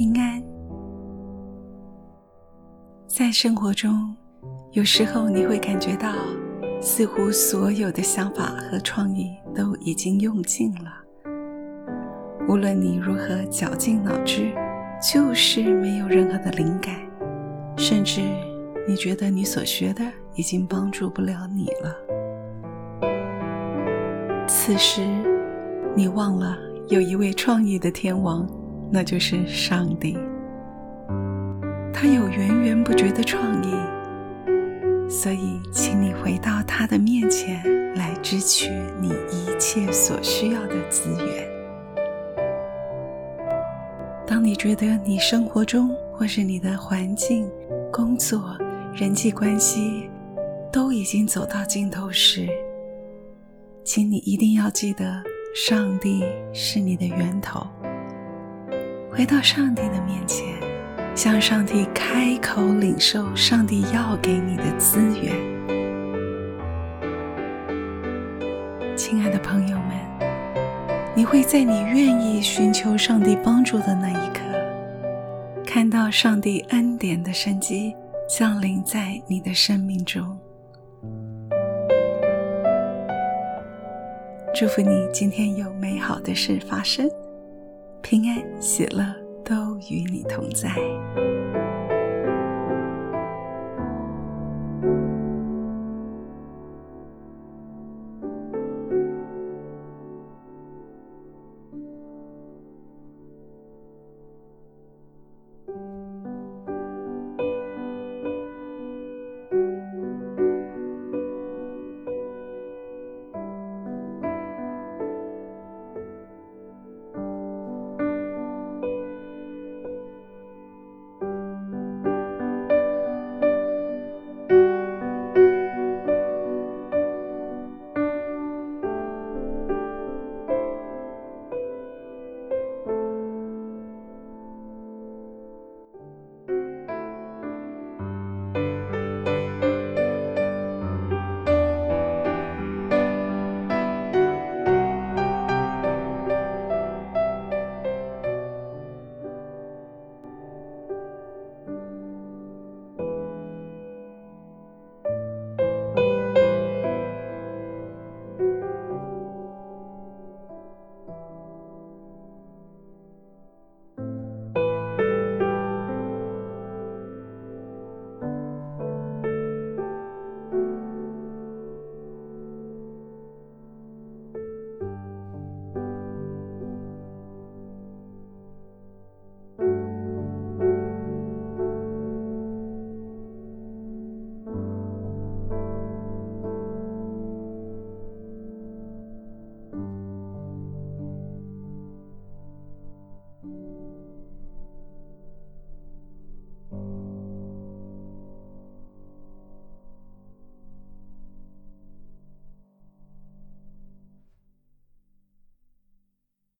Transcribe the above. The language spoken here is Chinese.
平安。在生活中，有时候你会感觉到，似乎所有的想法和创意都已经用尽了。无论你如何绞尽脑汁，就是没有任何的灵感，甚至你觉得你所学的已经帮助不了你了。此时，你忘了有一位创意的天王，那就是上帝。他有源源不绝的创意，所以请你回到他的面前来支取你一切所需要的资源。当你觉得你生活中或是你的环境、工作、人际关系都已经走到尽头时，请你一定要记得，上帝是你的源头。回到上帝的面前，向上帝开口领受上帝要给你的资源。亲爱的朋友们，你会在你愿意寻求上帝帮助的那一刻，看到上帝恩典的生机降临在你的生命中。祝福你今天有美好的事发生，平安喜乐都与你同在。